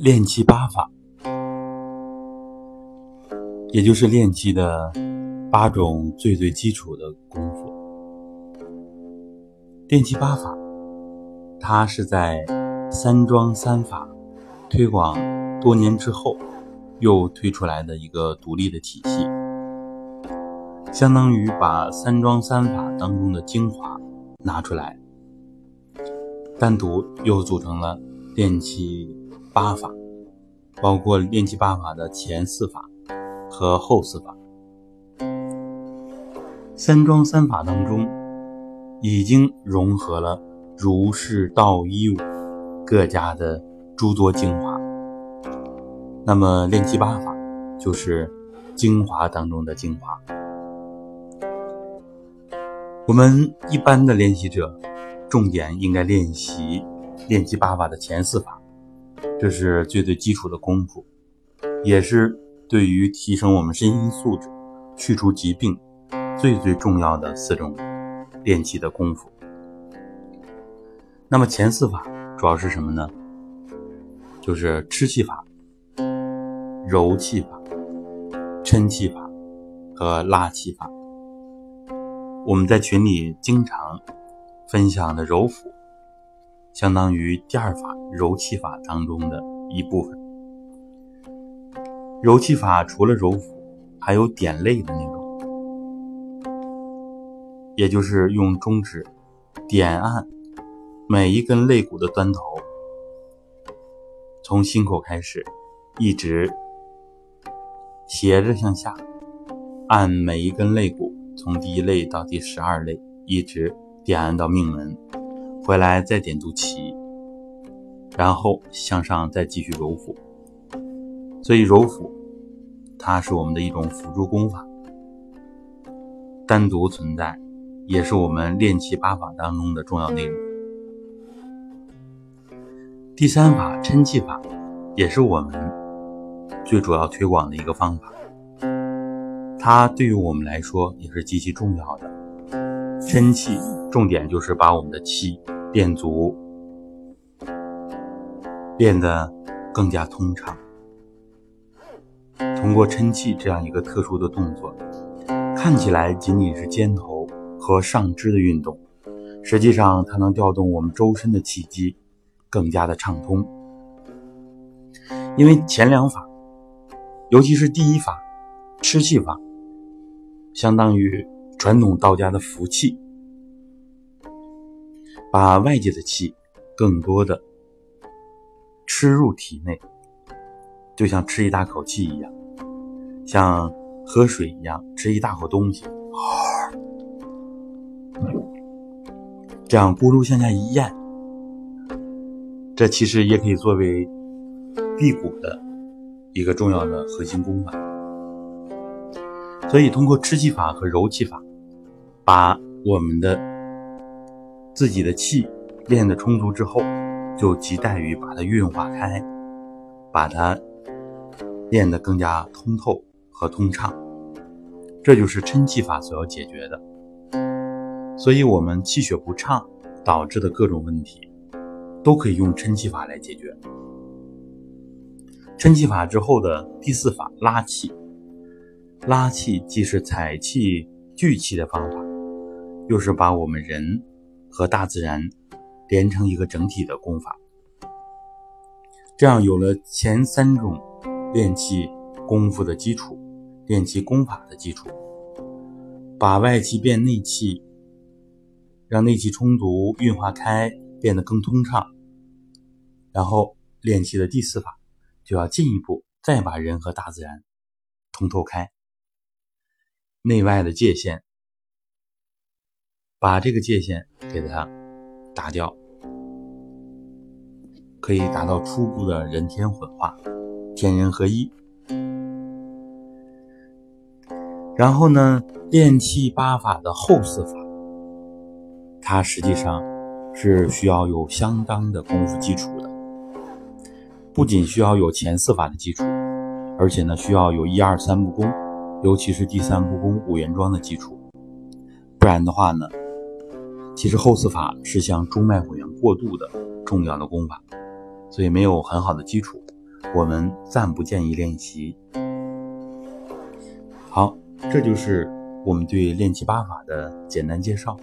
练气八法，也就是练气的八种最最基础的功夫。练气八法，它是在三桩三法推广多年之后，又推出来的一个独立的体系，相当于把三桩三法当中的精华拿出来，单独又组成了练气。八法包括练气八法的前四法和后四法。三桩三法当中，已经融合了儒释道一武各家的诸多精华。那么练气八法就是精华当中的精华。我们一般的练习者，重点应该练习练气八法的前四法。这是最最基础的功夫，也是对于提升我们身心素质、去除疾病最最重要的四种练气的功夫。那么前四法主要是什么呢？就是吃气法、揉气法、抻气法和拉气法。我们在群里经常分享的揉腹。相当于第二法柔气法当中的一部分。柔气法除了揉腹，还有点肋的那种，也就是用中指点按每一根肋骨的端头，从心口开始，一直斜着向下按每一根肋骨，从第一肋到第十二肋，一直点按到命门。回来再点肚脐，然后向上再继续揉腹。所以揉腹，它是我们的一种辅助功法，单独存在，也是我们练气八法当中的重要内容。第三法抻气法，也是我们最主要推广的一个方法，它对于我们来说也是极其重要的。抻气重点就是把我们的气。练足，变得更加通畅。通过抻气这样一个特殊的动作，看起来仅仅是肩头和上肢的运动，实际上它能调动我们周身的气机，更加的畅通。因为前两法，尤其是第一法吃气法，相当于传统道家的服气。把外界的气更多的吃入体内，就像吃一大口气一样，像喝水一样吃一大口东西，这样咕噜向下一咽，这其实也可以作为辟谷的一个重要的核心功法。所以，通过吃气法和揉气法，把我们的。自己的气练得充足之后，就亟待于把它运化开，把它练得更加通透和通畅。这就是抻气法所要解决的。所以，我们气血不畅导致的各种问题，都可以用抻气法来解决。抻气法之后的第四法拉气，拉气既是采气聚气的方法，又是把我们人。和大自然连成一个整体的功法，这样有了前三种练气功夫的基础，练气功法的基础，把外气变内气，让内气充足运化开，变得更通畅。然后练气的第四法，就要进一步再把人和大自然通透开，内外的界限。把这个界限给它打掉，可以达到初步的人天混化、天人合一。然后呢，练气八法的后四法，它实际上是需要有相当的功夫基础的，不仅需要有前四法的基础，而且呢，需要有一二三步功，尤其是第三步功五元桩的基础，不然的话呢。其实后四法是向中脉滚圆过渡的重要的功法所以没有很好的基础我们暂不建议练习。好这就是我们对练气八法的简单介绍。